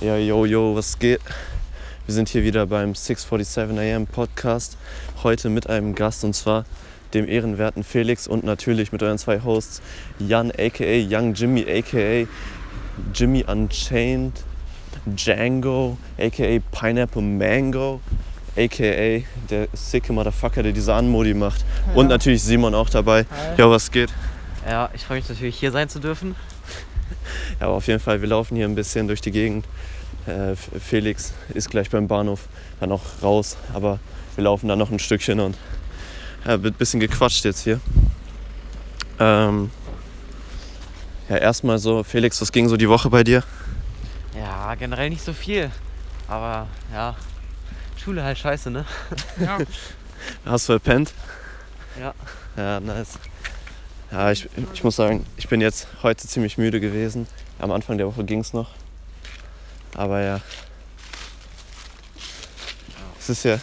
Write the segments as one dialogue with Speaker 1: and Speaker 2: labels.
Speaker 1: Ja, yo, yo, was geht? Wir sind hier wieder beim 647 AM Podcast. Heute mit einem Gast und zwar dem ehrenwerten Felix und natürlich mit euren zwei Hosts Jan aka Young Jimmy aka Jimmy Unchained, Django aka Pineapple Mango aka der sicke Motherfucker, der diese Anmodi macht. Und
Speaker 2: Ja.
Speaker 1: natürlich Simon auch dabei.
Speaker 2: Hi.
Speaker 1: Ja, was geht?
Speaker 3: Ja, ich freue mich natürlich hier sein zu dürfen.
Speaker 1: Ja, aber auf jeden Fall, wir laufen hier ein bisschen durch die Gegend. Äh, Felix ist gleich beim Bahnhof, dann auch raus, aber wir laufen dann noch ein Stückchen und ja, wird ein bisschen gequatscht jetzt hier. Ähm, ja, erstmal so, Felix, was ging so die Woche bei dir?
Speaker 3: Ja, generell nicht so viel. Aber ja, Schule halt scheiße, ne?
Speaker 2: Ja,
Speaker 1: Hast du verpennt?
Speaker 3: Ja.
Speaker 1: Ja, nice. Ja, ich, ich muss sagen, ich bin jetzt heute ziemlich müde gewesen. Am Anfang der Woche ging es noch. Aber ja. Es ist ja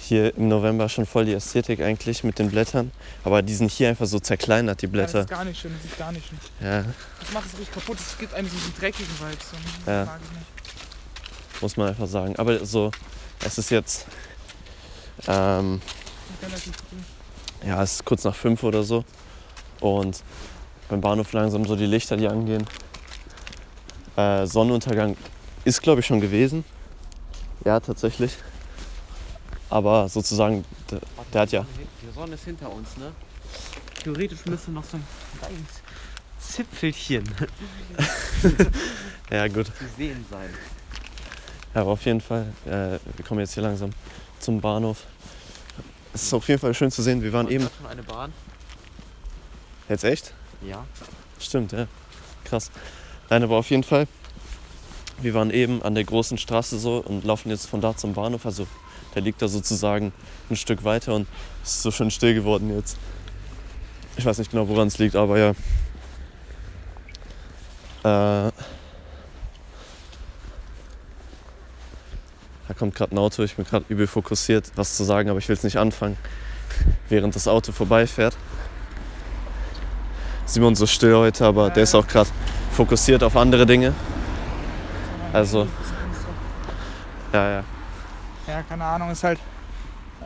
Speaker 1: hier im November schon voll die Ästhetik eigentlich mit den Blättern. Aber die sind hier einfach so zerkleinert, die
Speaker 2: das
Speaker 1: Blätter.
Speaker 2: ist gar nicht schön, das ist gar nicht schön.
Speaker 1: Ja,
Speaker 2: Das macht es richtig kaputt, es gibt einem so diesen dreckigen Vibes. und Das
Speaker 1: Ja. muss man einfach sagen. Aber so, es ist jetzt, ähm,
Speaker 2: das
Speaker 1: ja, es ist kurz nach fünf oder so. Und beim Bahnhof langsam so die Lichter, die angehen. Äh, Sonnenuntergang ist, glaube ich, schon gewesen. Ja, tatsächlich. Aber sozusagen, der, der hat ja.
Speaker 3: Die Sonne ist hinter uns, ne? Theoretisch müsste noch so ein kleines Zipfelchen
Speaker 1: Ja, gut.
Speaker 3: zu sehen sein.
Speaker 1: Ja, aber auf jeden Fall, äh, wir kommen jetzt hier langsam zum Bahnhof. Es ist auf jeden Fall schön zu sehen. Wir waren eben.
Speaker 3: schon eine Bahn.
Speaker 1: Jetzt echt?
Speaker 3: Ja.
Speaker 1: Stimmt, ja. Krass. Nein, aber auf jeden Fall. Wir waren eben an der großen Straße so und laufen jetzt von da zum Bahnhof. Also der liegt da sozusagen ein Stück weiter und es ist so schön still geworden jetzt. Ich weiß nicht genau, woran es liegt, aber ja. Äh, da kommt gerade ein Auto, ich bin gerade übel fokussiert, was zu sagen, aber ich will es nicht anfangen, während das Auto vorbeifährt. Simon so still heute, aber der ist auch gerade fokussiert auf andere Dinge. Also-
Speaker 2: ist.
Speaker 1: Ja, ja.
Speaker 2: Ja, keine Ahnung, ist halt.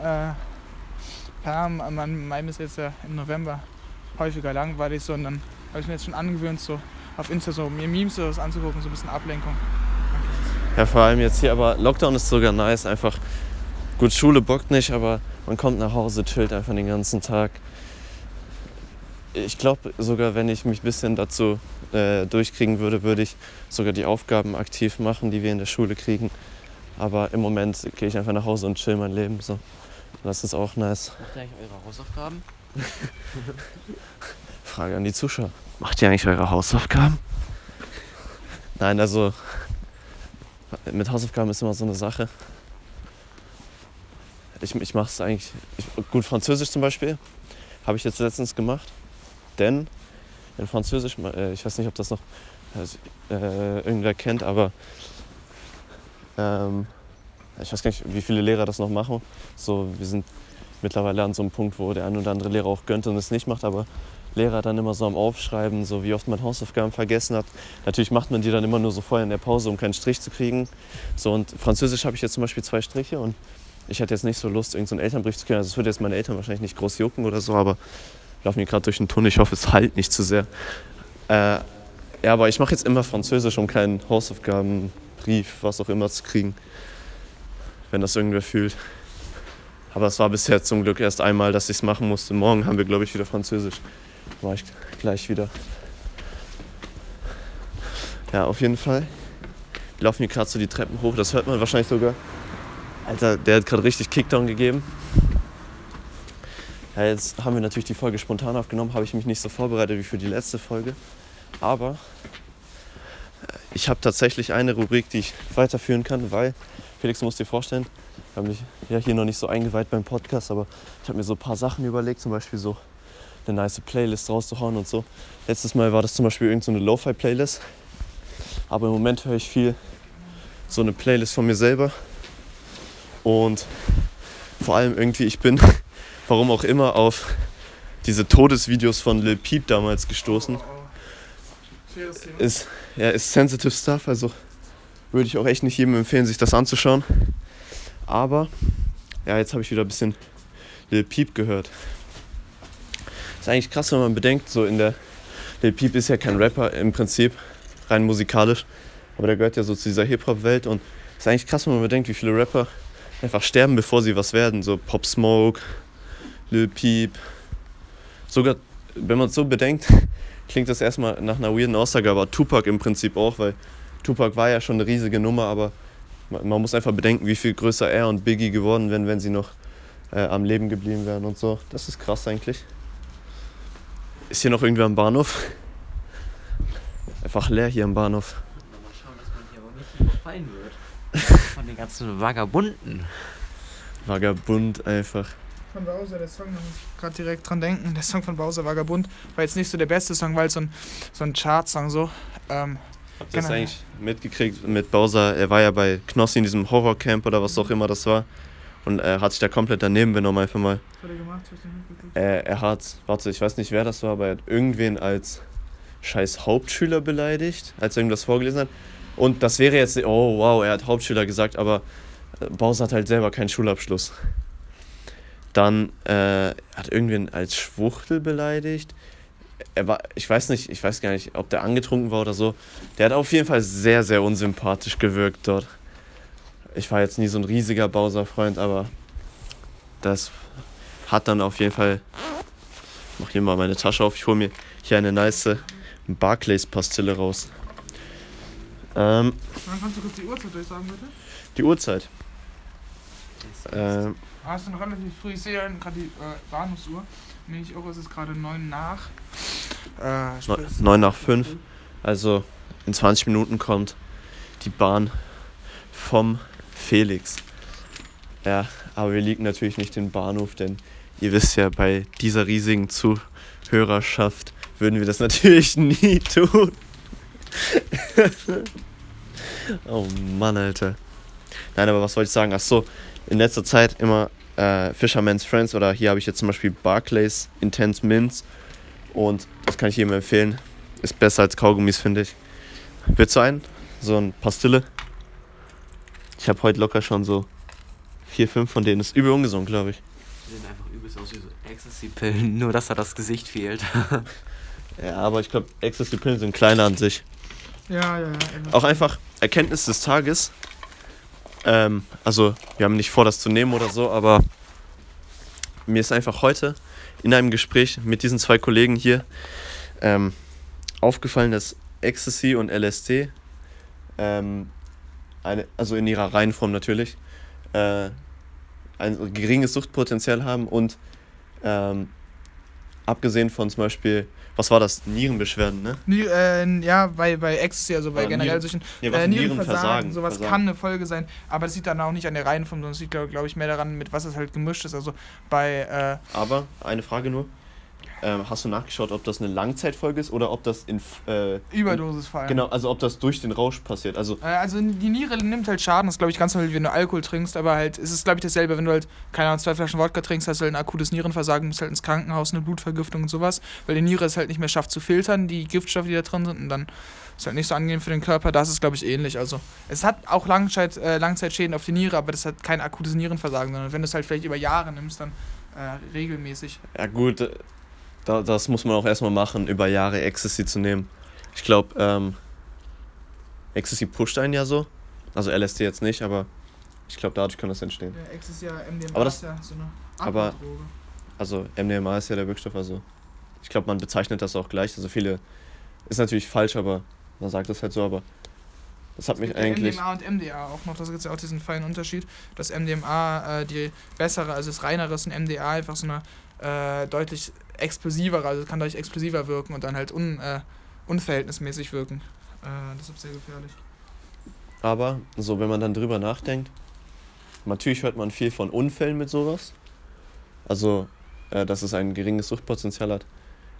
Speaker 2: Äh, man meint es jetzt ja im November häufiger langweilig, so und dann habe ich mir jetzt schon angewöhnt, so auf Insta so mir Memes oder was anzugucken, so ein bisschen Ablenkung.
Speaker 1: Ja, vor allem jetzt hier, aber Lockdown ist sogar nice. Einfach gut, Schule bockt nicht, aber man kommt nach Hause, chillt einfach den ganzen Tag. Ich glaube sogar, wenn ich mich ein bisschen dazu äh, durchkriegen würde, würde ich sogar die Aufgaben aktiv machen, die wir in der Schule kriegen. Aber im Moment gehe ich einfach nach Hause und chill mein Leben. So. Das ist auch nice.
Speaker 3: Macht ihr eigentlich eure Hausaufgaben?
Speaker 1: Frage an die Zuschauer. Macht ihr eigentlich eure Hausaufgaben? Nein, also mit Hausaufgaben ist immer so eine Sache. Ich, ich mache es eigentlich. Ich, gut, Französisch zum Beispiel habe ich jetzt letztens gemacht. Denn in Französisch, äh, ich weiß nicht, ob das noch äh, irgendwer kennt, aber ähm, ich weiß gar nicht, wie viele Lehrer das noch machen. So, wir sind mittlerweile an so einem Punkt, wo der ein oder andere Lehrer auch gönnt und es nicht macht, aber Lehrer dann immer so am Aufschreiben, so wie oft man Hausaufgaben vergessen hat. Natürlich macht man die dann immer nur so vorher in der Pause, um keinen Strich zu kriegen. So und Französisch habe ich jetzt zum Beispiel zwei Striche und ich hätte jetzt nicht so Lust, irgendeinen so Elternbrief zu kriegen. Also es würde jetzt meine Eltern wahrscheinlich nicht groß jucken oder so, aber laufen hier gerade durch den Tunnel. Ich hoffe, es halt nicht zu sehr. Äh, ja, aber ich mache jetzt immer Französisch, um keinen Hausaufgabenbrief, was auch immer zu kriegen, wenn das irgendwer fühlt. Aber es war bisher zum Glück erst einmal, dass ich es machen musste. Morgen haben wir, glaube ich, wieder Französisch. War ich gleich wieder. Ja, auf jeden Fall. Wir laufen hier gerade so die Treppen hoch. Das hört man wahrscheinlich sogar. Alter, der hat gerade richtig Kickdown gegeben. Ja, jetzt haben wir natürlich die Folge spontan aufgenommen. Habe ich mich nicht so vorbereitet wie für die letzte Folge. Aber äh, ich habe tatsächlich eine Rubrik, die ich weiterführen kann, weil, Felix, du musst dir vorstellen, ich habe mich ja hier noch nicht so eingeweiht beim Podcast, aber ich habe mir so ein paar Sachen überlegt, zum Beispiel so eine nice Playlist rauszuhauen und so. Letztes Mal war das zum Beispiel irgendeine so Lo-Fi-Playlist. Aber im Moment höre ich viel so eine Playlist von mir selber. Und vor allem irgendwie, ich bin, warum auch immer, auf diese Todesvideos von Lil Peep damals gestoßen. Ist, ja, ist sensitive stuff, also Würde ich auch echt nicht jedem empfehlen, sich das anzuschauen. Aber, ja, jetzt habe ich wieder ein bisschen Lil Peep gehört. Ist eigentlich krass, wenn man bedenkt, so in der. Lil Peep ist ja kein Rapper im Prinzip, rein musikalisch. Aber der gehört ja so zu dieser Hip-Hop-Welt und ist eigentlich krass, wenn man bedenkt, wie viele Rapper einfach sterben, bevor sie was werden. So Pop Smoke, Lil Peep. Sogar, wenn man es so bedenkt, klingt das erstmal nach einer weirden Aussage, aber Tupac im Prinzip auch, weil Tupac war ja schon eine riesige Nummer, aber man, man muss einfach bedenken, wie viel größer er und Biggie geworden wären, wenn sie noch äh, am Leben geblieben wären und so. Das ist krass eigentlich. Ist hier noch irgendwer am Bahnhof? Einfach leer hier am Bahnhof.
Speaker 3: Mal schauen, dass man hier aber nicht überfallen wird. Von den ganzen Vagabunden.
Speaker 1: Vagabund einfach.
Speaker 2: Von Bowser, der Song, da muss ich gerade direkt dran denken. Der Song von Bowser, Vagabund, war jetzt nicht so der beste Song, weil es so ein, so ein Chart-Song so. Ähm,
Speaker 1: Habt ihr das eigentlich mitgekriegt mit Bowser? Er war ja bei Knossi in diesem Horrorcamp oder was auch immer das war. Und er hat sich da komplett daneben benommen, einfach mal.
Speaker 2: was hat er gemacht?
Speaker 1: Er, er hat, warte, ich weiß nicht, wer das war, aber er hat irgendwen als scheiß Hauptschüler beleidigt, als er irgendwas vorgelesen hat. Und das wäre jetzt, oh wow, er hat Hauptschüler gesagt, aber äh, Bowser hat halt selber keinen Schulabschluss. Dann äh, hat irgendwen als Schwuchtel beleidigt. Er war, ich weiß nicht, ich weiß gar nicht, ob der angetrunken war oder so. Der hat auf jeden Fall sehr, sehr unsympathisch gewirkt dort. Ich war jetzt nie so ein riesiger Bowser-Freund, aber das hat dann auf jeden Fall. Ich mach hier mal meine Tasche auf. Ich hole mir hier eine nice Barclays-Pastille raus. Ähm,
Speaker 2: Wann kannst du kurz die Uhrzeit durchsagen, bitte?
Speaker 1: die Uhrzeit. Ähm,
Speaker 2: es ist noch relativ früh. Ich sehe ja gerade die äh, Bahnhofsuhr. Nämlich auch, es ist gerade 9 nach. Äh, sprich,
Speaker 1: 9 nach 5. Also in 20 Minuten kommt die Bahn vom Felix. Ja, aber wir liegen natürlich nicht den Bahnhof, denn ihr wisst ja, bei dieser riesigen Zuhörerschaft würden wir das natürlich nie tun. oh Mann, Alter. Nein, aber was wollte ich sagen? Ach so, in letzter Zeit immer äh, Fisherman's Friends oder hier habe ich jetzt zum Beispiel Barclays Intense Mints und das kann ich jedem empfehlen. Ist besser als Kaugummis, finde ich. Willst du einen? So ein Pastille? Ich habe heute locker schon so vier, fünf von denen. Ist übel ungesund, glaube ich.
Speaker 3: Die sehen einfach übelst aus wie so Ecstasy-Pillen, nur dass da das Gesicht fehlt.
Speaker 1: Ja, aber ich glaube, Ecstasy-Pillen sind kleiner an sich.
Speaker 2: ja, ja, ja.
Speaker 1: Auch einfach Erkenntnis des Tages. Ähm, also, wir haben nicht vor, das zu nehmen oder so, aber mir ist einfach heute in einem Gespräch mit diesen zwei Kollegen hier ähm, aufgefallen, dass Ecstasy und LSD, ähm, eine, also in ihrer Reihenform natürlich, äh, ein geringes Suchtpotenzial haben und ähm, abgesehen von zum Beispiel, was war das? Nierenbeschwerden, ne?
Speaker 2: Nie, äh, ja, bei, bei Ecstasy, also bei
Speaker 1: Oder
Speaker 2: generell
Speaker 1: Nieren-
Speaker 2: solchen
Speaker 1: Nee, was
Speaker 2: äh,
Speaker 1: Nierenversagen.
Speaker 2: Nierenversagen, sowas
Speaker 1: Versagen.
Speaker 2: kann eine Folge sein, aber das liegt dann auch nicht an der Reihenform, sondern es liegt, glaube glaub ich, mehr daran, mit was es halt gemischt ist. Also bei, äh,
Speaker 1: Aber eine Frage nur. Ähm, hast du nachgeschaut, ob das eine Langzeitfolge ist oder ob das in. Äh,
Speaker 2: Überdosis fallen.
Speaker 1: Genau, also ob das durch den Rausch passiert. Also,
Speaker 2: Äh, Also die Niere nimmt halt Schaden, das glaube ich ganz normal, wenn du Alkohol trinkst, aber halt, es ist glaube ich dasselbe, wenn du halt, keine Ahnung, zwei Flaschen Wodka trinkst, hast du halt ein akutes Nierenversagen, musst halt ins Krankenhaus, eine Blutvergiftung und sowas, weil die Niere es halt nicht mehr schafft zu filtern, die Giftstoffe, die da drin sind und dann ist halt nicht so angenehm für den Körper, das ist glaube ich ähnlich, also es hat auch Langzeit, äh, Langzeitschäden auf die Niere, aber das hat kein akutes Nierenversagen, sondern wenn du es halt vielleicht über Jahre nimmst, dann äh, regelmäßig.
Speaker 1: ja gut, äh, da, das muss man auch erstmal machen, über Jahre Ecstasy zu nehmen. Ich glaube, ähm, Ecstasy pusht einen ja so. Also LSD jetzt nicht, aber ich glaube, dadurch kann das entstehen.
Speaker 2: Ja, ja MDMA,
Speaker 1: Aber das-
Speaker 2: ist ja so eine
Speaker 1: aber-. Also MDMA ist ja der Wirkstoff, also ich glaube, man bezeichnet das auch gleich. Also viele, ist natürlich falsch, aber man sagt das halt so, aber das hat
Speaker 2: Es
Speaker 1: mich eigentlich.
Speaker 2: MDMA und MDA auch noch, das gibt ja auch diesen feinen Unterschied, dass MDMA äh, die bessere, also das reinere ist ein MDA einfach so eine äh, deutlich explosivere, also kann deutlich explosiver wirken und dann halt un, äh, unverhältnismäßig wirken. Äh, deshalb sehr gefährlich.
Speaker 1: Aber so, wenn man dann drüber nachdenkt, natürlich hört man viel von Unfällen mit sowas. Also, äh, dass es ein geringes Suchtpotenzial hat,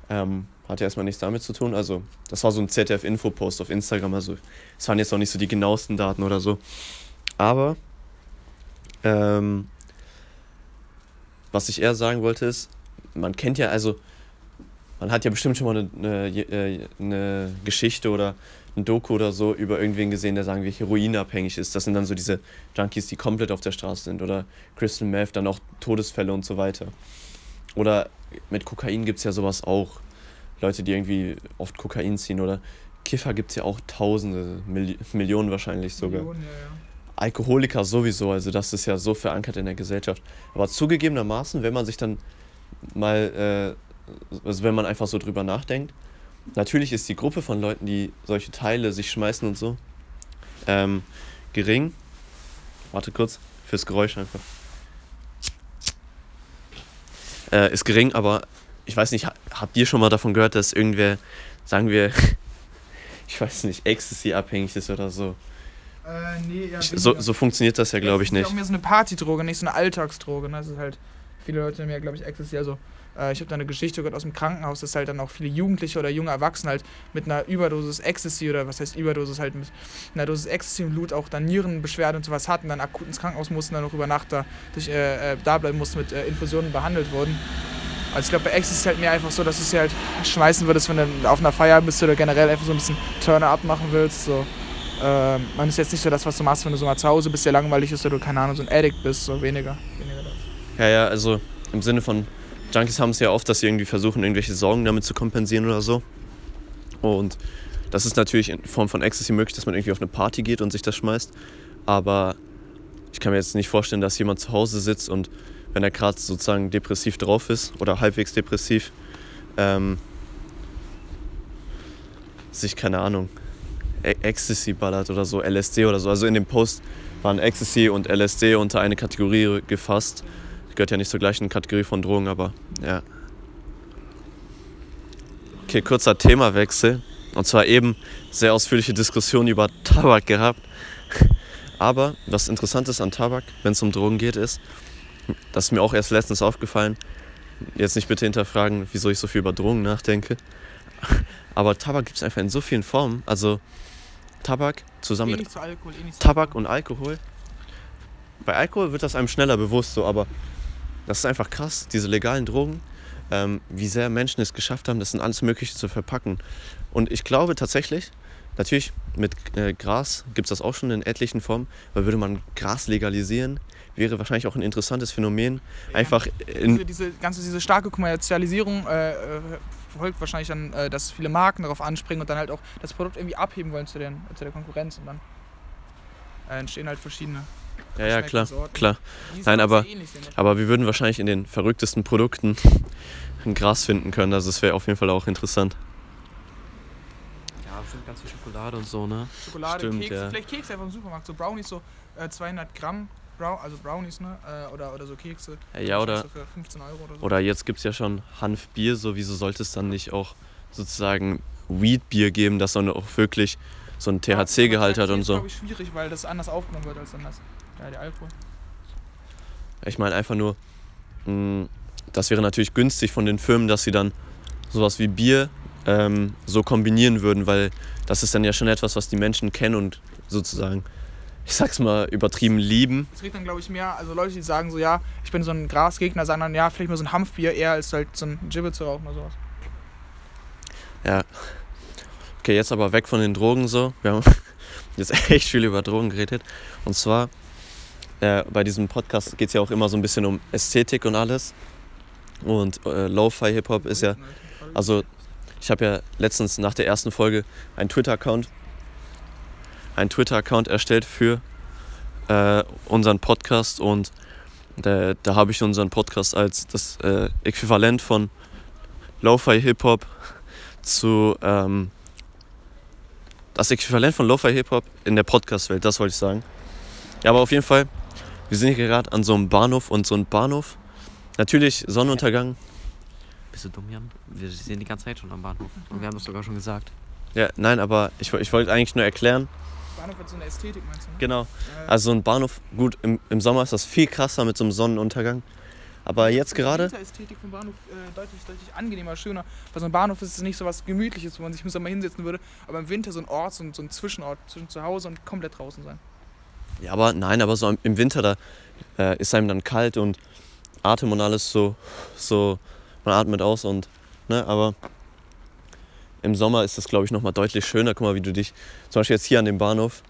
Speaker 1: ähm, hat ja erstmal nichts damit zu tun. Also, das war so ein ZDF-Info-Post auf Instagram. Also, es waren jetzt auch nicht so die genauesten Daten oder so. Aber, ähm, was ich eher sagen wollte ist, man kennt ja, also, man hat ja bestimmt schon mal eine, eine, äh, eine Geschichte oder ein Doku oder so über irgendwen gesehen, der sagen wir heroinabhängig ist. Das sind dann so diese Junkies, die komplett auf der Straße sind. Oder Crystal Meth, dann auch Todesfälle und so weiter. Oder mit Kokain gibt es ja sowas auch. Leute, die irgendwie oft Kokain ziehen. Oder Kiffer gibt es ja auch Tausende, Milli Millionen wahrscheinlich sogar.
Speaker 2: Millionen, ja, ja.
Speaker 1: Alkoholiker sowieso, also das ist ja so verankert in der Gesellschaft. Aber zugegebenermaßen, wenn man sich dann mal, äh, also wenn man einfach so drüber nachdenkt, natürlich ist die Gruppe von Leuten, die solche Teile sich schmeißen und so, ähm, gering. Warte kurz, fürs Geräusch einfach. Äh, ist gering, aber ich weiß nicht, ha- habt ihr schon mal davon gehört, dass irgendwer, sagen wir, ich weiß nicht, Ecstasy abhängig ist oder so?
Speaker 2: Äh, nee, ja,
Speaker 1: So, so funktioniert das ja, glaube ich,
Speaker 2: Das ist
Speaker 1: nicht.
Speaker 2: auch mehr so eine Partydroge, nicht so eine Alltagsdroge. Ne? Das ist halt, viele Leute nehmen ja, glaube ich, Ecstasy. Also, äh, ich habe da eine Geschichte gehört aus dem Krankenhaus, dass halt dann auch viele Jugendliche oder junge Erwachsene halt mit einer Überdosis Ecstasy oder was heißt Überdosis halt mit einer Dosis Ecstasy im Blut auch dann Nierenbeschwerden und sowas hatten, dann akut ins Krankenhaus mussten, dann noch über Nacht da, durch, äh, äh, da bleiben mussten, mit äh, Infusionen behandelt wurden. Also ich glaube, bei Ecstasy ist halt mehr einfach so, dass du es halt schmeißen würdest, wenn du auf einer Feier bist oder generell einfach so ein bisschen Turner-up machen willst. So. Ähm, man ist jetzt nicht so das, was du machst, wenn du so mal zu Hause bist, der langweilig ist oder du, keine Ahnung, so ein Addict bist, so weniger. weniger das.
Speaker 1: Ja, ja, also im Sinne von Junkies haben es ja oft, dass sie irgendwie versuchen, irgendwelche Sorgen damit zu kompensieren oder so. Und das ist natürlich in Form von Ecstasy möglich, dass man irgendwie auf eine Party geht und sich das schmeißt. Aber ich kann mir jetzt nicht vorstellen, dass jemand zu Hause sitzt und wenn er gerade sozusagen depressiv drauf ist oder halbwegs depressiv, ähm, sich, keine Ahnung, Ecstasy ballert oder so, LSD oder so. Also in dem Post waren Ecstasy und LSD unter eine Kategorie gefasst. Gehört ja nicht zur gleichen Kategorie von Drogen, aber ja. Okay, kurzer Themawechsel. Und zwar eben sehr ausführliche Diskussion über Tabak gehabt. Aber was interessant ist an Tabak, wenn es um Drogen geht, ist, das ist mir auch erst letztens aufgefallen. Jetzt nicht bitte hinterfragen, wieso ich so viel über Drogen nachdenke. Aber Tabak gibt es einfach in so vielen Formen. Also Tabak zusammen
Speaker 2: Eh
Speaker 1: mit
Speaker 2: zu Alkohol, eh
Speaker 1: Tabak
Speaker 2: Alkohol.
Speaker 1: und Alkohol. Bei Alkohol wird das einem schneller bewusst, so, aber das ist einfach krass, diese legalen Drogen, ähm, wie sehr Menschen es geschafft haben, das in alles Mögliche zu verpacken. Und ich glaube tatsächlich, natürlich mit äh, Gras gibt es das auch schon in etlichen Formen, aber würde man Gras legalisieren, wäre wahrscheinlich auch ein interessantes Phänomen.
Speaker 2: Ja.
Speaker 1: Einfach
Speaker 2: Diese,
Speaker 1: in,
Speaker 2: diese ganze diese starke Kommerzialisierung äh, äh, folgt wahrscheinlich dann, äh, dass viele Marken darauf anspringen und dann halt auch das Produkt irgendwie abheben wollen zu, den, zu der Konkurrenz und dann äh, entstehen halt verschiedene.
Speaker 1: ja, ja, klar,
Speaker 2: Sorten.
Speaker 1: klar.
Speaker 2: Die
Speaker 1: Nein, aber-. Aber wir würden wahrscheinlich in den verrücktesten Produkten ein Gras finden können, also es wäre auf jeden Fall auch interessant.
Speaker 3: Ja, bestimmt ganz viel Schokolade und so, ne?
Speaker 2: Schokolade,
Speaker 1: Stimmt,
Speaker 2: Kekse,
Speaker 1: ja.
Speaker 2: vielleicht Kekse einfach im Supermarkt, so Brownies, so äh, 200 Gramm, Brow also Brownies, ne? Äh, oder, oder so Kekse.
Speaker 1: Ja, oder
Speaker 2: für 15 Euro oder so.
Speaker 1: Oder jetzt gibt es ja schon Hanfbier, so wieso sollte es dann nicht auch sozusagen Weedbier geben, das dann auch wirklich so einen THC-Gehalt hat und
Speaker 2: Das
Speaker 1: so.
Speaker 2: ist, glaube ich, schwierig, weil das anders aufgenommen wird als dann das. Ja, der Alkohol.
Speaker 1: Ich meine einfach nur, mh, das wäre natürlich günstig von den Firmen, dass sie dann sowas wie Bier ähm, so kombinieren würden, weil das ist dann ja schon etwas, was die Menschen kennen und sozusagen, ich sag's mal, übertrieben lieben.
Speaker 2: Es regt dann, glaube ich, mehr, also Leute, die sagen so, ja, ich bin so ein Grasgegner, sagen dann, ja, vielleicht mal so ein Hanfbier eher als halt so ein Gibbet zu rauchen oder sowas.
Speaker 1: Ja. Okay, jetzt aber weg von den Drogen so. Wir haben jetzt echt viel über Drogen geredet. Und zwar, äh, bei diesem Podcast geht es ja auch immer so ein bisschen um Ästhetik und alles. Und äh, Lo-Fi Hip-Hop ist ja, also ich habe ja letztens nach der ersten Folge einen Twitter-Account einen Twitter-Account erstellt für äh, unseren Podcast und da, da habe ich unseren Podcast als das äh, Äquivalent von Lo-Fi Hip-Hop zu ähm, das Äquivalent von Lo-Fi Hip-Hop in der Podcast-Welt, das wollte ich sagen. Ja, aber auf jeden Fall, wir sind hier gerade an so einem Bahnhof und so ein Bahnhof. Natürlich Sonnenuntergang.
Speaker 3: Bist du dumm, Jan? Wir sind die ganze Zeit schon am Bahnhof. Und wir haben das sogar schon gesagt.
Speaker 1: Ja, nein, aber ich, ich wollte eigentlich nur erklären,
Speaker 2: Bahnhof hat so eine Ästhetik, meinst du? Ne?
Speaker 1: genau, also so ein Bahnhof, gut, im, im Sommer ist das viel krasser mit so einem Sonnenuntergang. Aber jetzt gerade,
Speaker 2: Die Ästhetik vom Bahnhof äh, deutlich, deutlich angenehmer, schöner. Bei so einem Bahnhof ist es nicht so was Gemütliches, wo man sich im Sommer hinsetzen würde, aber im Winter so ein Ort, so ein, so ein Zwischenort zwischen zu Hause und komplett draußen sein.
Speaker 1: ja, aber nein, aber so im- im Winter, da äh, ist einem dann kalt und Atem und alles so, so, man atmet aus und, ne, aber im Sommer ist das, glaube ich, nochmal deutlich schöner. Guck mal, wie du dich, zum Beispiel jetzt hier an dem Bahnhof,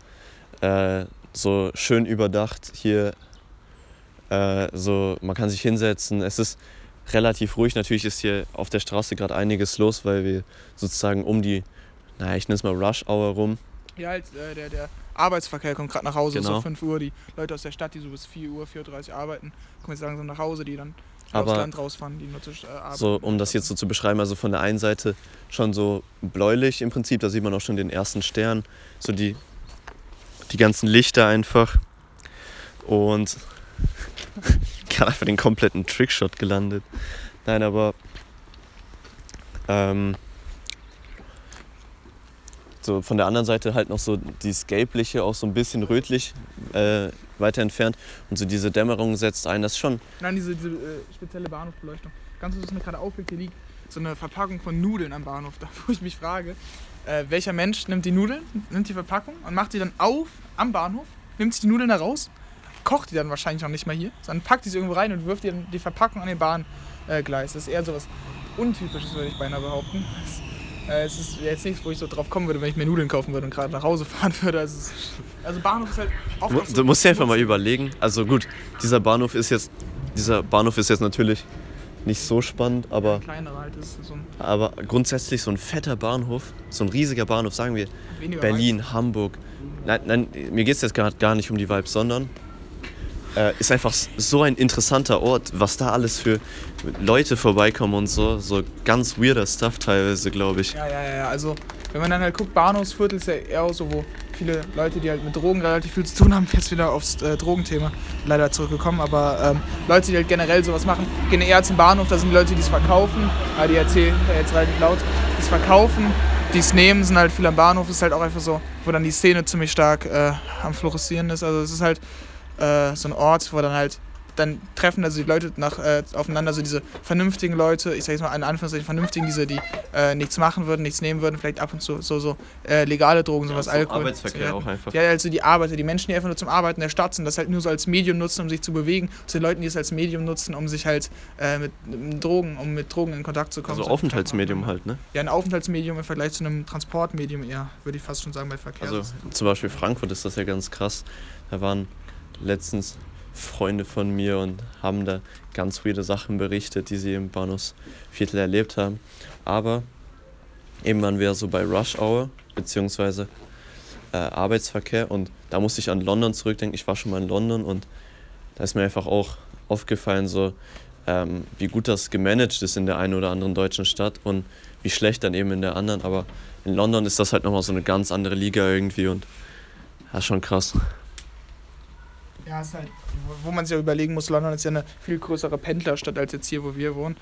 Speaker 1: äh, so schön überdacht hier, äh, so man kann sich hinsetzen. Es ist relativ ruhig. Natürlich ist hier auf der Straße gerade einiges los, weil wir sozusagen um die, naja, ich nenne es mal Rush Hour rum.
Speaker 2: Ja, halt, äh, der, der Arbeitsverkehr kommt gerade nach Hause,
Speaker 1: Genau.
Speaker 2: so 5 Uhr. Die Leute aus der Stadt, die so bis 4 Uhr, 4.30 Uhr arbeiten, kommen jetzt langsam nach Hause, die dann
Speaker 1: Aber
Speaker 2: aufs Land rausfahren, die nur zu äh, arbeiten.
Speaker 1: So, um das jetzt so zu beschreiben, also von der einen Seite schon so bläulich im Prinzip, da sieht man auch schon den ersten Stern, so die, die ganzen Lichter einfach. Und gerade einfach den kompletten Trickshot gelandet. Nein, aber ähm, so von der anderen Seite halt noch so dieses Gelbliche, auch so ein bisschen rötlich äh, weiter entfernt. Und so diese Dämmerung setzt ein, das schon
Speaker 2: Nein, diese, diese äh, spezielle Bahnhofbeleuchtung. Ganz was mir gerade auffällt, hier liegt so eine Verpackung von Nudeln am Bahnhof, da wo ich mich frage, äh, welcher Mensch nimmt die Nudeln, nimmt die Verpackung und macht die dann auf am Bahnhof, nimmt sich die Nudeln da raus, kocht die dann wahrscheinlich noch nicht mal hier, sondern packt die sie irgendwo rein und wirft die die Verpackung an den Bahngleis. Das ist eher so was Untypisches, würde ich beinahe behaupten. Das, es ist jetzt nichts, wo ich so drauf kommen würde, wenn ich mir Nudeln kaufen würde und gerade nach Hause fahren würde. Also, ist, also Bahnhof ist halt oft
Speaker 1: Du,
Speaker 2: so
Speaker 1: du musst dir einfach mal überlegen. Also gut, dieser Bahnhof ist jetzt, dieser Bahnhof ist jetzt natürlich nicht so spannend, aber,
Speaker 2: Kleinere halt, ist so ein
Speaker 1: aber grundsätzlich so ein fetter Bahnhof, so ein riesiger Bahnhof, sagen wir Berlin, Hamburg. Nein, nein mir geht es jetzt gar, gar nicht um die Vibes, sondern äh, ist einfach so ein interessanter Ort, was da alles für Leute vorbeikommen und so. So ganz weirder Stuff teilweise, glaube ich.
Speaker 2: Ja, ja, ja. Also, wenn man dann halt guckt, Bahnhofsviertel ist ja eher so, wo viele Leute, die halt mit Drogen relativ viel zu tun haben, jetzt wieder aufs äh, Drogenthema leider zurückgekommen, aber ähm, Leute, die halt generell sowas machen, gehen eher zum Bahnhof, da sind die Leute, die es verkaufen, ah, die erzählen äh, jetzt relativ laut, die es verkaufen, die es nehmen, sind halt viel am Bahnhof, ist halt auch einfach so, wo dann die Szene ziemlich stark äh, am Florissieren ist. Also, es ist halt äh, so ein Ort, wo dann halt dann treffen also die Leute nach, äh, aufeinander, so diese vernünftigen Leute, ich sag jetzt mal in Anführungszeichen vernünftigen, diese, die äh, nichts machen würden, nichts nehmen würden, vielleicht ab und zu so, so äh, legale Drogen, sowas, Alkohol.
Speaker 1: Arbeitsverkehr auch einfach.
Speaker 2: Ja, also die Arbeiter, die Menschen, die einfach nur zum Arbeiten der Stadt sind, das halt nur so als Medium nutzen, um sich zu bewegen, zu den Leuten, die es als Medium nutzen, um sich halt äh, mit, mit Drogen, um mit Drogen in Kontakt zu kommen.
Speaker 1: Also
Speaker 2: So
Speaker 1: Aufenthaltsmedium halt, ne?
Speaker 2: Ja, ein Aufenthaltsmedium im Vergleich zu einem Transportmedium eher, würde ich fast schon sagen, bei Verkehr.
Speaker 1: Also zum Beispiel Frankfurt ist das ja ganz krass. Da waren letztens Freunde von mir und haben da ganz weirde Sachen berichtet, die sie im Bahnhofsviertel erlebt haben. Aber eben waren wir so bei Rush Hour, beziehungsweise äh, Arbeitsverkehr und da musste ich an London zurückdenken. Ich war schon mal in London und da ist mir einfach auch aufgefallen, so ähm, wie gut das gemanagt ist in der einen oder anderen deutschen Stadt und wie schlecht dann eben in der anderen. Aber in London ist das halt nochmal so eine ganz andere Liga irgendwie und ja, schon krass.
Speaker 2: Ja, ist halt, wo- man sich ja überlegen muss, London ist ja eine viel größere Pendlerstadt als jetzt hier, wo wir wohnen.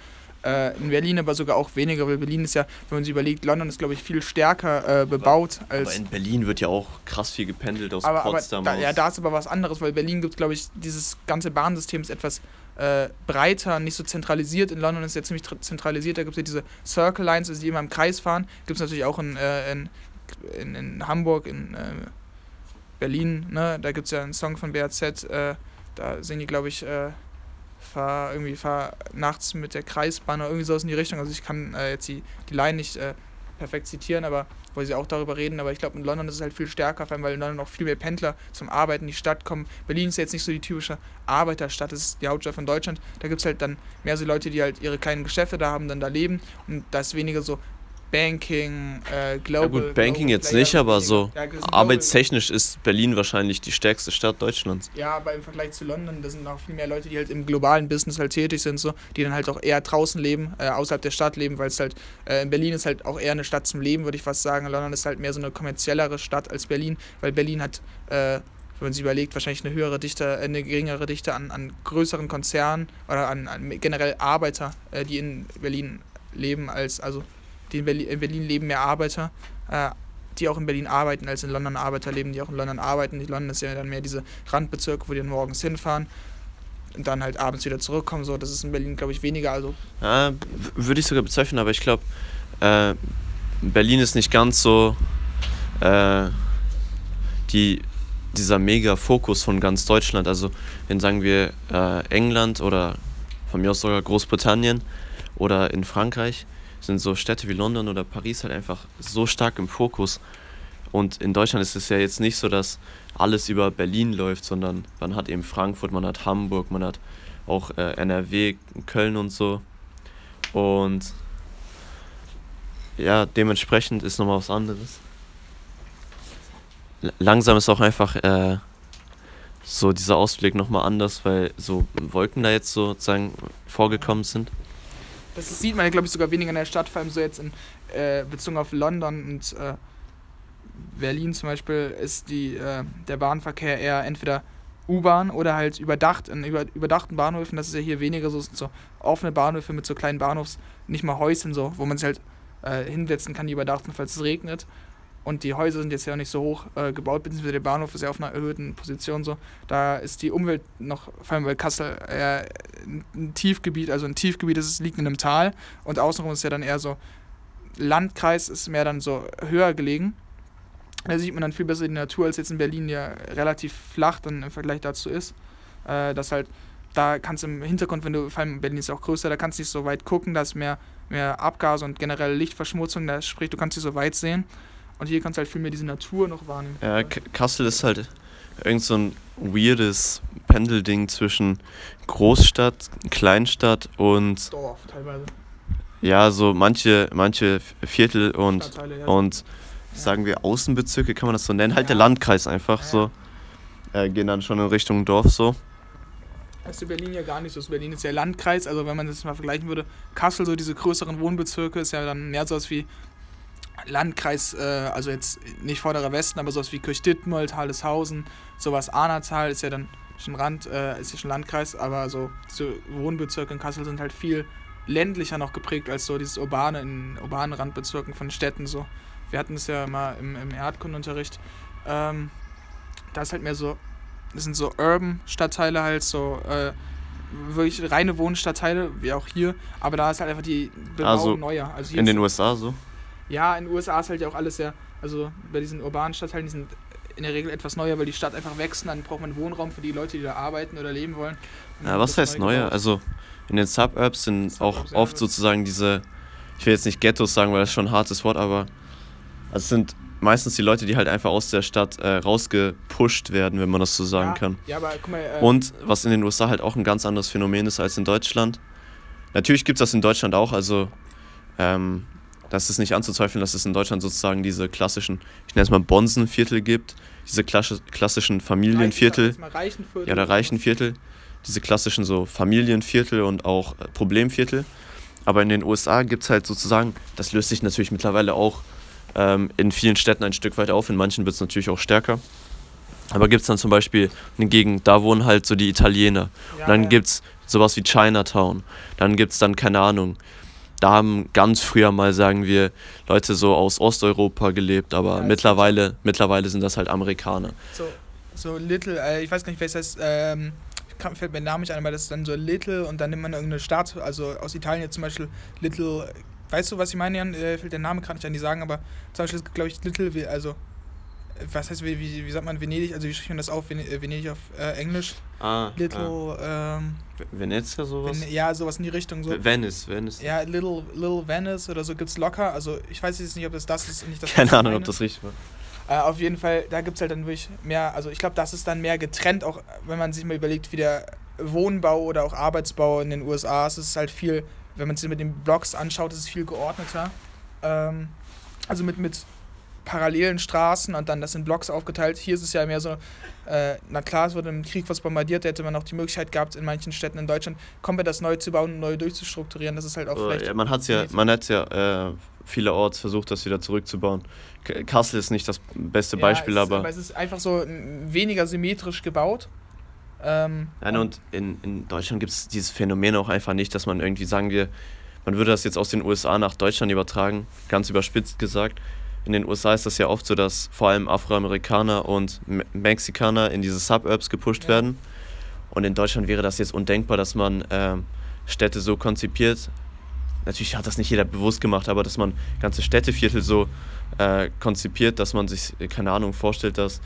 Speaker 2: Äh, in Berlin aber sogar auch weniger, weil Berlin ist ja, wenn man sich überlegt, London ist, glaube ich, viel stärker äh, bebaut als.
Speaker 1: Aber in Berlin wird ja auch krass viel gependelt aus
Speaker 2: aber, aber
Speaker 1: Potsdam.
Speaker 2: da,
Speaker 1: aus.
Speaker 2: ja, da ist aber was anderes, weil Berlin gibt, glaube ich, dieses ganze Bahnsystem ist etwas äh, breiter, nicht so zentralisiert. In London ist es ja ziemlich tr- zentralisiert. Da gibt es ja diese Circle Lines, also die immer im Kreis fahren. Gibt es natürlich auch in, äh, in, in, in Hamburg, in äh, Berlin. Ne? Da gibt es ja einen Song von BAZ, äh, da singen die, glaube ich, äh, fahr irgendwie fahr nachts mit der Kreisbahn oder irgendwie sowas in die Richtung. Also ich kann äh, jetzt die, die Line nicht äh, perfekt zitieren, aber wo sie auch darüber reden, aber ich glaube in London ist es halt viel stärker, vor allem weil in London auch viel mehr Pendler zum Arbeiten in die Stadt kommen. Berlin ist jetzt nicht so die typische Arbeiterstadt, das ist die Hauptstadt von Deutschland. Da gibt es halt dann mehr so Leute, die halt ihre kleinen Geschäfte da haben, dann da leben und da ist weniger so Banking, äh, Global.
Speaker 1: ja gut, Banking
Speaker 2: Global
Speaker 1: jetzt nicht, aber so
Speaker 2: Ja,
Speaker 1: arbeitstechnisch ist Berlin wahrscheinlich die stärkste Stadt Deutschlands.
Speaker 2: Ja, aber im Vergleich zu London, da sind auch viel mehr Leute, die halt im globalen Business halt tätig sind, so, die dann halt auch eher draußen leben, äh, außerhalb der Stadt leben, weil es halt, äh, in Berlin ist halt auch eher eine Stadt zum Leben, würde ich fast sagen. London ist halt mehr so eine kommerziellere Stadt als Berlin, weil Berlin hat, äh, wenn man sich überlegt, wahrscheinlich eine höhere Dichte, äh, eine geringere Dichte an, an größeren Konzernen oder an, an generell Arbeiter, äh, die in Berlin leben, als, also die in Berlin, in Berlin leben mehr Arbeiter, äh, die auch in Berlin arbeiten, als in London Arbeiter leben, die auch in London arbeiten. Die London ist ja dann mehr diese Randbezirke, wo die dann morgens hinfahren und dann halt abends wieder zurückkommen. So, das ist in Berlin, glaube ich, weniger. Also
Speaker 1: Ja, würde ich sogar bezeichnen, aber ich glaube, äh, Berlin ist nicht ganz so äh, die, dieser mega Fokus von ganz Deutschland. Also, wenn sagen wir äh, England oder von mir aus sogar Großbritannien oder in Frankreich, sind so Städte wie London oder Paris halt einfach so stark im Fokus. Und in Deutschland ist es ja jetzt nicht so, dass alles über Berlin läuft, sondern man hat eben Frankfurt, man hat Hamburg, man hat auch äh, NRW, Köln und so. Und ja, dementsprechend ist nochmal was anderes. Langsam ist auch einfach äh, so dieser Ausblick nochmal anders, weil so Wolken da jetzt sozusagen vorgekommen sind.
Speaker 2: Das sieht man glaube ich, sogar weniger in der Stadt, vor allem so jetzt in äh, Beziehung auf London und äh, Berlin zum Beispiel ist die, äh, der Bahnverkehr eher entweder U-Bahn oder halt überdacht in über, überdachten Bahnhöfen. Das ist ja hier weniger so, so offene Bahnhöfe mit so kleinen Bahnhofs, nicht mal Häuschen so, wo man sich halt äh, hinsetzen kann, die überdachten, falls es regnet. Und die Häuser sind jetzt ja auch nicht so hoch äh, gebaut, beziehungsweise der Bahnhof ist ja auf einer erhöhten Position so. Da ist die Umwelt noch, vor allem weil Kassel eher ein Tiefgebiet, also ein Tiefgebiet ist, liegt in einem Tal und außenrum ist ja dann eher so Landkreis, ist mehr dann so höher gelegen. Da sieht man dann viel besser die Natur, als jetzt in Berlin ja relativ flach dann im Vergleich dazu ist. Äh, das halt, da kannst du im Hintergrund, wenn du, vor allem Berlin ist auch größer, da kannst du nicht so weit gucken, da ist mehr, mehr Abgase und generelle Lichtverschmutzung, da sprich, du kannst nicht so weit sehen. Und hier kannst du halt viel mehr diese Natur noch wahrnehmen.
Speaker 1: Ja, K Kassel ist halt irgend so ein weirdes Pendelding zwischen Großstadt, Kleinstadt und
Speaker 2: Dorf teilweise.
Speaker 1: ja, so manche, manche Viertel und,
Speaker 2: ja.
Speaker 1: und sagen wir Außenbezirke, kann man das so nennen? Halt der
Speaker 2: Ja.
Speaker 1: Landkreis einfach so. Äh, gehen dann schon in Richtung Dorf so.
Speaker 2: Das ist in Berlin ja gar nicht so. Das Berlin ist ja Landkreis, also wenn man das mal vergleichen würde, Kassel, so diese größeren Wohnbezirke, ist ja dann mehr sowas wie Landkreis, äh, also jetzt nicht vorderer Westen, aber sowas wie Kirchdittmold, Halleshausen, sowas Ahnertal ist ja dann schon Rand, äh, ist ja schon Landkreis, aber so diese Wohnbezirke in Kassel sind halt viel ländlicher noch geprägt als so dieses urbane, in urbanen Randbezirken von Städten so. Wir hatten es ja mal im, im Erdkundenunterricht. Ähm, da ist halt mehr so, das sind so Urban-Stadtteile halt, so äh, wirklich reine Wohnstadtteile, wie auch hier, aber da ist halt einfach die Bebauung
Speaker 1: Also,
Speaker 2: neuer. Also
Speaker 1: In den USA so.
Speaker 2: Ja, in den USA ist halt ja auch alles sehr, also bei diesen urbanen Stadtteilen, die sind in der Regel etwas neuer, weil die Stadt einfach wächst und dann braucht man Wohnraum für die Leute, die da arbeiten oder leben wollen. Dann
Speaker 1: was heißt
Speaker 2: neu
Speaker 1: neuer? Also in den Suburbs sind
Speaker 2: Suburbs,
Speaker 1: auch oft sozusagen diese, ich will jetzt nicht Ghettos sagen, weil das ist schon ein hartes Wort, aber es sind meistens die Leute, die halt einfach aus der Stadt äh, rausgepusht werden, wenn man das so sagen
Speaker 2: ja,
Speaker 1: kann.
Speaker 2: Ja, aber guck mal, äh,
Speaker 1: Und was in den USA halt auch ein ganz anderes Phänomen ist als in Deutschland. Natürlich gibt es das in Deutschland auch, also ähm, das ist nicht anzuzweifeln, dass es in Deutschland sozusagen diese klassischen, ich nenne es mal Bonsenviertel gibt, diese klassische, klassischen Familienviertel.
Speaker 2: Reichen, Reichenviertel.
Speaker 1: Ja, der reichen Viertel, diese klassischen so Familienviertel und auch äh, Problemviertel. Aber in den USA gibt es halt sozusagen, das löst sich natürlich mittlerweile auch ähm, in vielen Städten ein Stück weit auf, in manchen wird es natürlich auch stärker. Aber gibt es dann zum Beispiel eine Gegend, da wohnen halt so die Italiener.
Speaker 2: Ja,
Speaker 1: Und dann
Speaker 2: ja.
Speaker 1: gibt es sowas wie Chinatown. Dann gibt es dann, keine Ahnung, da haben ganz früher mal, sagen wir, Leute so aus Osteuropa gelebt, aber
Speaker 2: Ja,
Speaker 1: mittlerweile, mittlerweile sind das halt Amerikaner.
Speaker 2: So, so Little, äh, ich weiß gar nicht, welches heißt, ähm, kann, fällt mir der Name nicht ein, aber das ist dann so Little und dann nimmt man irgendeine Stadt, also aus Italien jetzt zum Beispiel Little, weißt du, was ich meine, Jan? Äh, fällt der Name gerade nicht an, die sagen, aber zum Beispiel glaube ich Little, wie- also, was heißt, wie, wie, wie sagt man Venedig, also wie spricht man das auf, äh, Venedig auf äh, Englisch?
Speaker 1: Ah,
Speaker 2: Little, ähm,
Speaker 1: Venezia sowas?
Speaker 2: Ven ja, sowas in die Richtung, so.
Speaker 1: Venice, Venice.
Speaker 2: Ja, Little, Little Venice oder so gibt's locker. Also ich weiß jetzt nicht, ob das das ist. Nicht das,
Speaker 1: Keine Ahnung,
Speaker 2: meine.
Speaker 1: ob das richtig war.
Speaker 2: Äh, auf jeden Fall, da gibt es halt dann wirklich mehr, also ich glaube, das ist dann mehr getrennt, auch wenn man sich mal überlegt, wie der Wohnbau oder auch Arbeitsbau in den USA ist, es ist halt viel, wenn man sich mit den Blocks anschaut, ist es viel geordneter. Ähm, also mit, mit parallelen Straßen und dann das in Blocks aufgeteilt. Hier ist es ja mehr so, äh, na klar, es wurde im Krieg was bombardiert, da hätte man auch die Möglichkeit gehabt, in manchen Städten in Deutschland komplett das neu zu bauen und neu durchzustrukturieren. Das ist halt auch
Speaker 1: Aber,
Speaker 2: vielleicht.
Speaker 1: ja, man hat ja, man hat ja äh, vielerorts versucht, das wieder zurückzubauen. K Kassel ist nicht das beste
Speaker 2: Ja,
Speaker 1: Beispiel,
Speaker 2: es ist,
Speaker 1: aber.
Speaker 2: es ist einfach so weniger symmetrisch gebaut. Ähm,
Speaker 1: Nein, und in, in Deutschland gibt es dieses Phänomen auch einfach nicht, dass man irgendwie sagen wir, man würde das jetzt aus den USA nach Deutschland übertragen, ganz überspitzt gesagt. In den USA ist das ja oft so, dass vor allem Afroamerikaner und Me Mexikaner in diese Suburbs gepusht
Speaker 2: Ja.
Speaker 1: werden. Und in Deutschland wäre das jetzt undenkbar, dass man ähm, Städte so konzipiert. Natürlich hat das nicht jeder bewusst gemacht, aber dass man ganze Städteviertel so äh, konzipiert, dass man sich, äh, keine Ahnung, vorstellt, dass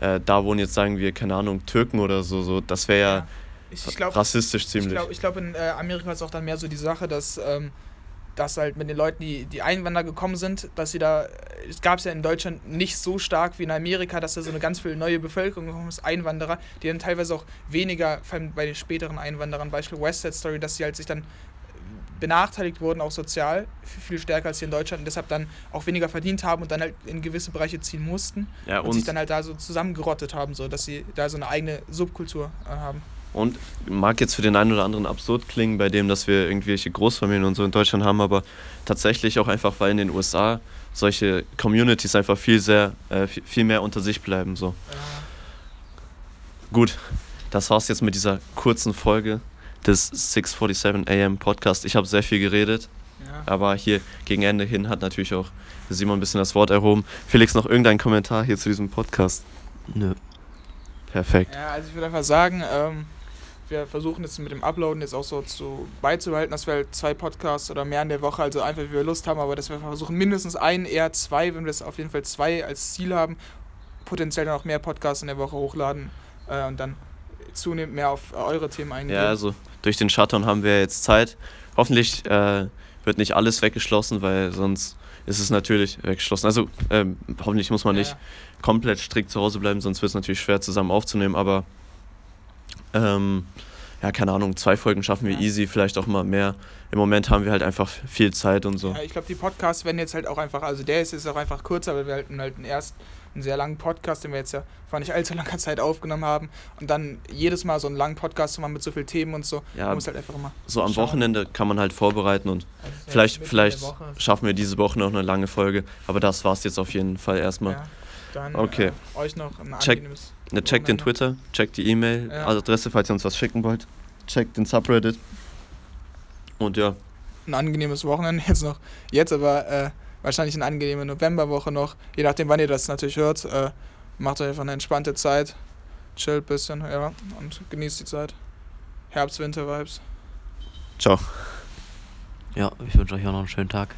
Speaker 1: äh, da wohnen jetzt, sagen wir, keine Ahnung, Türken oder so. so das wäre ja
Speaker 2: ich, ich glaube,
Speaker 1: rassistisch
Speaker 2: ich
Speaker 1: ziemlich.
Speaker 2: glaube, ich glaub, in äh, Amerika ist auch dann mehr so die Sache, dass ähm, dass halt mit den Leuten, die, die Einwanderer gekommen sind, dass sie da, es gab es ja in Deutschland nicht so stark wie in Amerika, dass da so eine ganz viel neue Bevölkerung gekommen ist, Einwanderer, die dann teilweise auch weniger, vor allem bei den späteren Einwanderern, Beispiel West Side Story, dass sie halt sich dann benachteiligt wurden, auch sozial, viel stärker als hier in Deutschland und deshalb dann auch weniger verdient haben und dann halt in gewisse Bereiche ziehen mussten
Speaker 1: Ja,
Speaker 2: und,
Speaker 1: und,
Speaker 2: sich dann halt da so zusammengerottet haben, so dass sie da so eine eigene Subkultur äh, haben.
Speaker 1: Und mag jetzt für den einen oder anderen absurd klingen, bei dem, dass wir irgendwelche Großfamilien und so in Deutschland haben, aber tatsächlich auch einfach, weil in den USA solche Communities einfach viel sehr, äh, viel, mehr unter sich bleiben. So. Gut, das war's jetzt mit dieser kurzen Folge des 647 AM Podcast. Ich habe sehr viel geredet,
Speaker 2: Ja.
Speaker 1: aber hier gegen Ende hin hat natürlich auch Simon ein bisschen das Wort erhoben. Felix, noch irgendein Kommentar hier zu diesem Podcast?
Speaker 3: Nö.
Speaker 1: Perfekt.
Speaker 2: Ja, also ich würde einfach sagen, ähm, wir versuchen jetzt mit dem Uploaden jetzt auch so zu beizubehalten, dass wir halt zwei Podcasts oder mehr in der Woche, also einfach wie wir Lust haben, aber dass wir versuchen mindestens einen, eher zwei, wenn wir das auf jeden Fall zwei als Ziel haben, potenziell dann auch mehr Podcasts in der Woche hochladen äh, und dann zunehmend mehr auf eure Themen eingehen.
Speaker 1: Ja, also durch den Shutdown haben wir jetzt Zeit. Hoffentlich äh, wird nicht alles weggeschlossen, weil sonst ist es natürlich weggeschlossen. Also ähm, hoffentlich muss man
Speaker 2: Ja,
Speaker 1: nicht komplett strikt zu Hause bleiben, sonst wird es natürlich schwer zusammen aufzunehmen, aber ähm, ja, keine Ahnung, zwei Folgen schaffen wir
Speaker 2: Ja.
Speaker 1: easy, vielleicht auch mal mehr. Im Moment haben wir halt einfach viel Zeit und so.
Speaker 2: Ja, ich glaube, die Podcasts werden jetzt halt auch einfach, also der ist jetzt auch einfach kürzer, weil wir halt, halt einen erst einen sehr langen Podcast, den wir jetzt ja vor nicht allzu langer Zeit aufgenommen haben und dann jedes Mal so einen langen Podcast zu machen mit so vielen Themen und so,
Speaker 1: Ja,
Speaker 2: muss halt einfach immer
Speaker 1: so am
Speaker 2: schauen.
Speaker 1: Wochenende kann man halt vorbereiten und
Speaker 2: Also es
Speaker 1: vielleicht, vielleicht schaffen wir diese Woche noch eine lange Folge, aber das war's jetzt auf jeden Fall erstmal.
Speaker 2: Ja, dann
Speaker 1: Okay.
Speaker 2: äh, euch noch ein
Speaker 1: Check-
Speaker 2: angenehmes
Speaker 1: Ne, checkt den. Twitter, checkt die E-Mail-Adresse, falls ihr uns was schicken wollt. Checkt den Subreddit. Und ja,
Speaker 2: Ein angenehmes Wochenende jetzt noch. Jetzt aber äh, wahrscheinlich eine angenehme Novemberwoche noch. Je nachdem, wann ihr das natürlich hört. Äh, macht euch einfach eine entspannte Zeit. Chillt ein bisschen, ja. Und genießt die Zeit. Herbst-Winter-Vibes.
Speaker 1: ciao.
Speaker 3: Ja, ich wünsche euch auch noch einen schönen Tag.